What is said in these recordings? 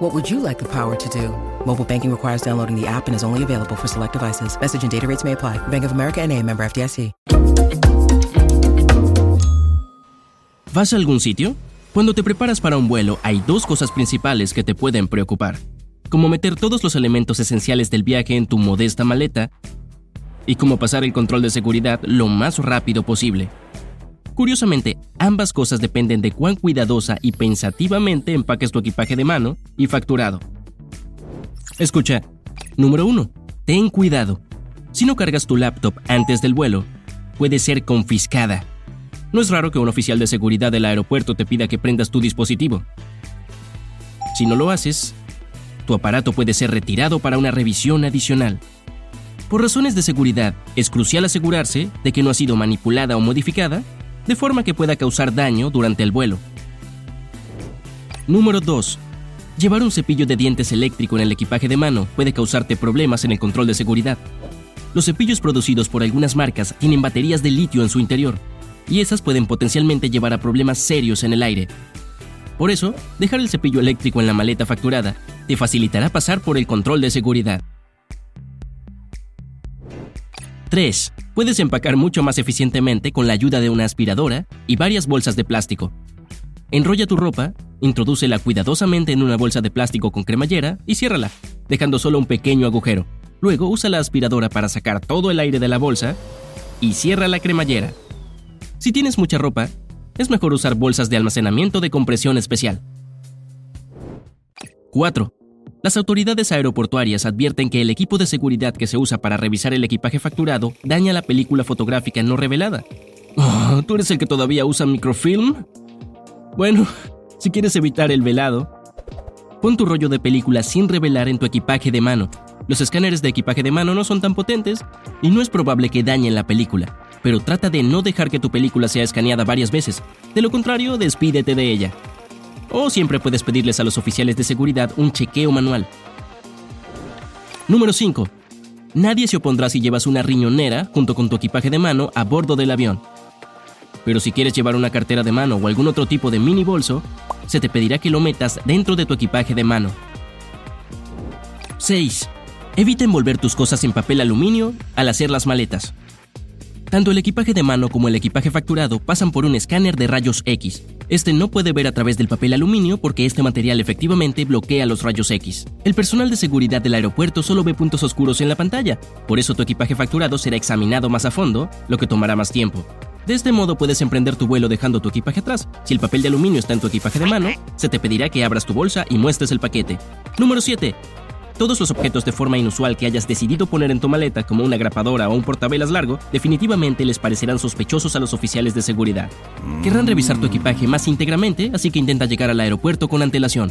What would you like the power to do? Mobile banking requires downloading the app and is only available for select devices. Message and data rates may apply. Bank of America NA, member FDIC. ¿Vas a algún sitio? Cuando te preparas para un vuelo, hay dos cosas principales que te pueden preocupar. Como meter todos los elementos esenciales del viaje en tu modesta maleta y cómo pasar el control de seguridad lo más rápido posible. Curiosamente, ambas cosas dependen de cuán cuidadosa y pensativamente empaques tu equipaje de mano y facturado. Escucha, número 1. Ten cuidado. Si no cargas tu laptop antes del vuelo, puede ser confiscada. No es raro que un oficial de seguridad del aeropuerto te pida que prendas tu dispositivo. Si no lo haces, tu aparato puede ser retirado para una revisión adicional. Por razones de seguridad, es crucial asegurarse de que no ha sido manipulada o modificada de forma que pueda causar daño durante el vuelo. Número 2. Llevar un cepillo de dientes eléctrico en el equipaje de mano puede causarte problemas en el control de seguridad. Los cepillos producidos por algunas marcas tienen baterías de litio en su interior, y esas pueden potencialmente llevar a problemas serios en el aire. Por eso, dejar el cepillo eléctrico en la maleta facturada te facilitará pasar por el control de seguridad. 3. Puedes empacar mucho más eficientemente con la ayuda de una aspiradora y varias bolsas de plástico. Enrolla tu ropa, introdúcela cuidadosamente en una bolsa de plástico con cremallera y ciérrala, dejando solo un pequeño agujero. Luego usa la aspiradora para sacar todo el aire de la bolsa y cierra la cremallera. Si tienes mucha ropa, es mejor usar bolsas de almacenamiento de compresión especial. 4. Las autoridades aeroportuarias advierten que el equipo de seguridad que se usa para revisar el equipaje facturado daña la película fotográfica no revelada. Oh, ¿Tú eres el que todavía usa microfilm? Bueno, si quieres evitar el velado, pon tu rollo de película sin revelar en tu equipaje de mano. Los escáneres de equipaje de mano no son tan potentes y no es probable que dañen la película, pero trata de no dejar que tu película sea escaneada varias veces. De lo contrario, despídete de ella. O siempre puedes pedirles a los oficiales de seguridad un chequeo manual. Número 5. Nadie se opondrá si llevas una riñonera junto con tu equipaje de mano a bordo del avión. Pero si quieres llevar una cartera de mano o algún otro tipo de mini bolso, se te pedirá que lo metas dentro de tu equipaje de mano. 6. Evita envolver tus cosas en papel aluminio al hacer las maletas. Tanto el equipaje de mano como el equipaje facturado pasan por un escáner de rayos X. Este no puede ver a través del papel aluminio porque este material efectivamente bloquea los rayos X. El personal de seguridad del aeropuerto solo ve puntos oscuros en la pantalla, por eso tu equipaje facturado será examinado más a fondo, lo que tomará más tiempo. De este modo puedes emprender tu vuelo dejando tu equipaje atrás. Si el papel de aluminio está en tu equipaje de mano, se te pedirá que abras tu bolsa y muestres el paquete. Número 7. Todos los objetos de forma inusual que hayas decidido poner en tu maleta, como una grapadora o un portavelas largo, definitivamente les parecerán sospechosos a los oficiales de seguridad. Querrán revisar tu equipaje más íntegramente, así que intenta llegar al aeropuerto con antelación.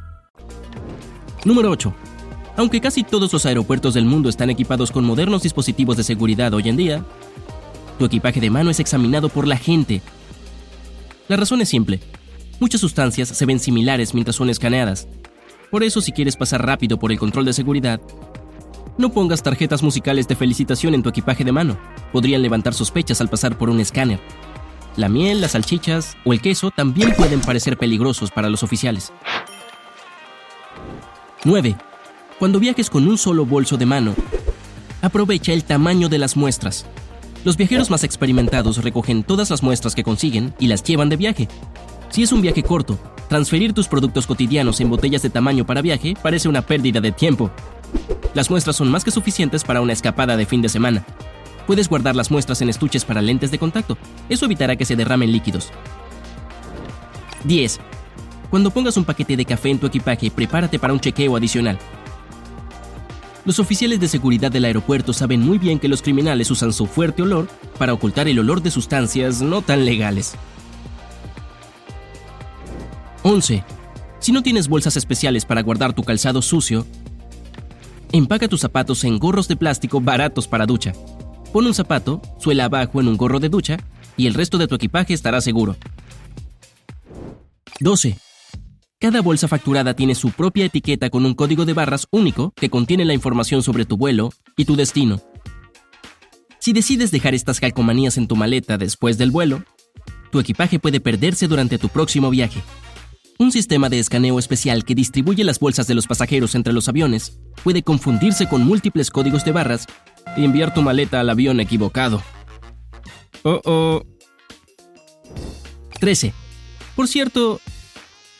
Número 8. Aunque casi todos los aeropuertos del mundo están equipados con modernos dispositivos de seguridad hoy en día, tu equipaje de mano es examinado por la gente. La razón es simple. Muchas sustancias se ven similares mientras son escaneadas. Por eso, si quieres pasar rápido por el control de seguridad, no pongas tarjetas musicales de felicitación en tu equipaje de mano. Podrían levantar sospechas al pasar por un escáner. La miel, las salchichas o el queso también pueden parecer peligrosos para los oficiales. 9. Cuando viajes con un solo bolso de mano, aprovecha el tamaño de las muestras. Los viajeros más experimentados recogen todas las muestras que consiguen y las llevan de viaje. Si es un viaje corto, transferir tus productos cotidianos en botellas de tamaño para viaje parece una pérdida de tiempo. Las muestras son más que suficientes para una escapada de fin de semana. Puedes guardar las muestras en estuches para lentes de contacto. Eso evitará que se derramen líquidos. 10. Cuando pongas un paquete de café en tu equipaje, prepárate para un chequeo adicional. Los oficiales de seguridad del aeropuerto saben muy bien que los criminales usan su fuerte olor para ocultar el olor de sustancias no tan legales. 11. Si no tienes bolsas especiales para guardar tu calzado sucio, empaca tus zapatos en gorros de plástico baratos para ducha. Pon un zapato, suela abajo en un gorro de ducha y el resto de tu equipaje estará seguro. 12. Cada bolsa facturada tiene su propia etiqueta con un código de barras único que contiene la información sobre tu vuelo y tu destino. Si decides dejar estas calcomanías en tu maleta después del vuelo, tu equipaje puede perderse durante tu próximo viaje. Un sistema de escaneo especial que distribuye las bolsas de los pasajeros entre los aviones puede confundirse con múltiples códigos de barras y enviar tu maleta al avión equivocado. Oh, oh. 13. Por cierto,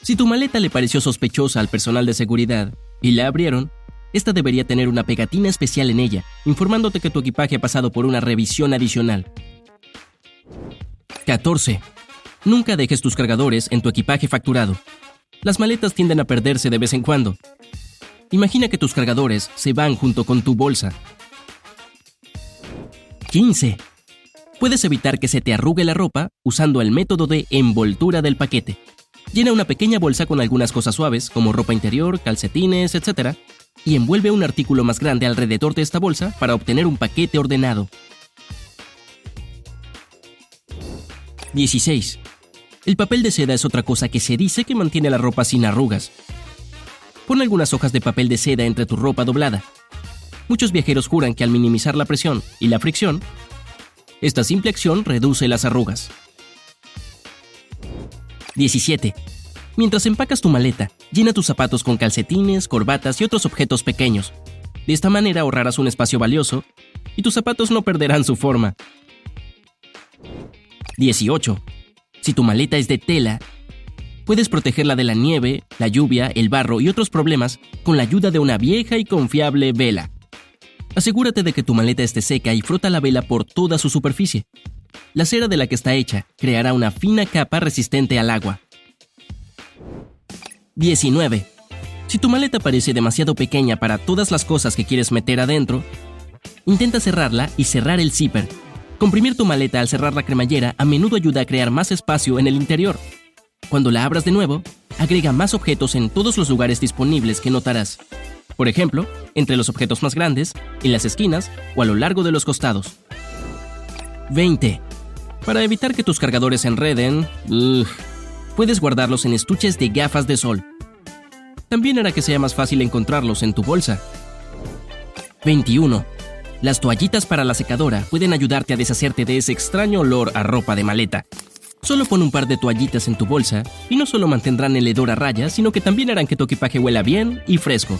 si tu maleta le pareció sospechosa al personal de seguridad y la abrieron, esta debería tener una pegatina especial en ella, informándote que tu equipaje ha pasado por una revisión adicional. 14. Nunca dejes tus cargadores en tu equipaje facturado. Las maletas tienden a perderse de vez en cuando. Imagina que tus cargadores se van junto con tu bolsa. 15. Puedes evitar que se te arrugue la ropa usando el método de envoltura del paquete. Llena una pequeña bolsa con algunas cosas suaves, como ropa interior, calcetines, etc., y envuelve un artículo más grande alrededor de esta bolsa para obtener un paquete ordenado. 16. El papel de seda es otra cosa que se dice que mantiene la ropa sin arrugas. Pon algunas hojas de papel de seda entre tu ropa doblada. Muchos viajeros juran que al minimizar la presión y la fricción, esta simple acción reduce las arrugas. 17. Mientras empacas tu maleta, llena tus zapatos con calcetines, corbatas y otros objetos pequeños. De esta manera ahorrarás un espacio valioso y tus zapatos no perderán su forma. 18. Si tu maleta es de tela, puedes protegerla de la nieve, la lluvia, el barro y otros problemas con la ayuda de una vieja y confiable vela. Asegúrate de que tu maleta esté seca y frota la vela por toda su superficie. La cera de la que está hecha creará una fina capa resistente al agua. 19. Si tu maleta parece demasiado pequeña para todas las cosas que quieres meter adentro, intenta cerrarla y cerrar el zipper. Comprimir tu maleta al cerrar la cremallera a menudo ayuda a crear más espacio en el interior. Cuando la abras de nuevo, agrega más objetos en todos los lugares disponibles que notarás. Por ejemplo, entre los objetos más grandes, en las esquinas o a lo largo de los costados. 20. Para evitar que tus cargadores se enreden, puedes guardarlos en estuches de gafas de sol. También hará que sea más fácil encontrarlos en tu bolsa. 21. Las toallitas para la secadora pueden ayudarte a deshacerte de ese extraño olor a ropa de maleta. Solo pon un par de toallitas en tu bolsa y no solo mantendrán el hedor a raya, sino que también harán que tu equipaje huela bien y fresco.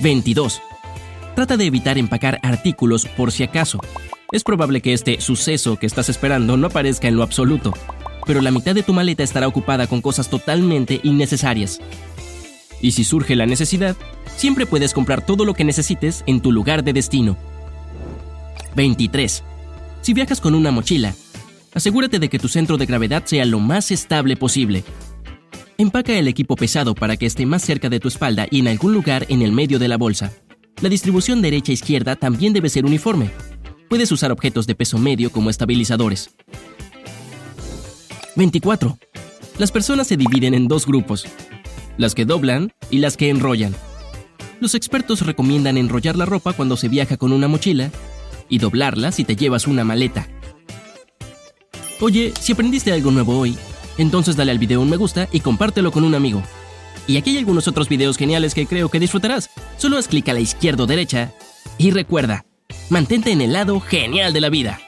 22. Trata de evitar empacar artículos por si acaso. Es probable que este suceso que estás esperando no aparezca en lo absoluto, pero la mitad de tu maleta estará ocupada con cosas totalmente innecesarias. Y si surge la necesidad, siempre puedes comprar todo lo que necesites en tu lugar de destino. 23. Si viajas con una mochila, asegúrate de que tu centro de gravedad sea lo más estable posible. Empaca el equipo pesado para que esté más cerca de tu espalda y en algún lugar en el medio de la bolsa. La distribución derecha-izquierda también debe ser uniforme. Puedes usar objetos de peso medio como estabilizadores. 24. Las personas se dividen en dos grupos, las que doblan y las que enrollan. Los expertos recomiendan enrollar la ropa cuando se viaja con una mochila y doblarla si te llevas una maleta. Oye, si aprendiste algo nuevo hoy, entonces dale al video un me gusta y compártelo con un amigo. Y aquí hay algunos otros videos geniales que creo que disfrutarás. Solo haz clic a la izquierda o derecha y recuerda, Mantente en el lado genial de la vida.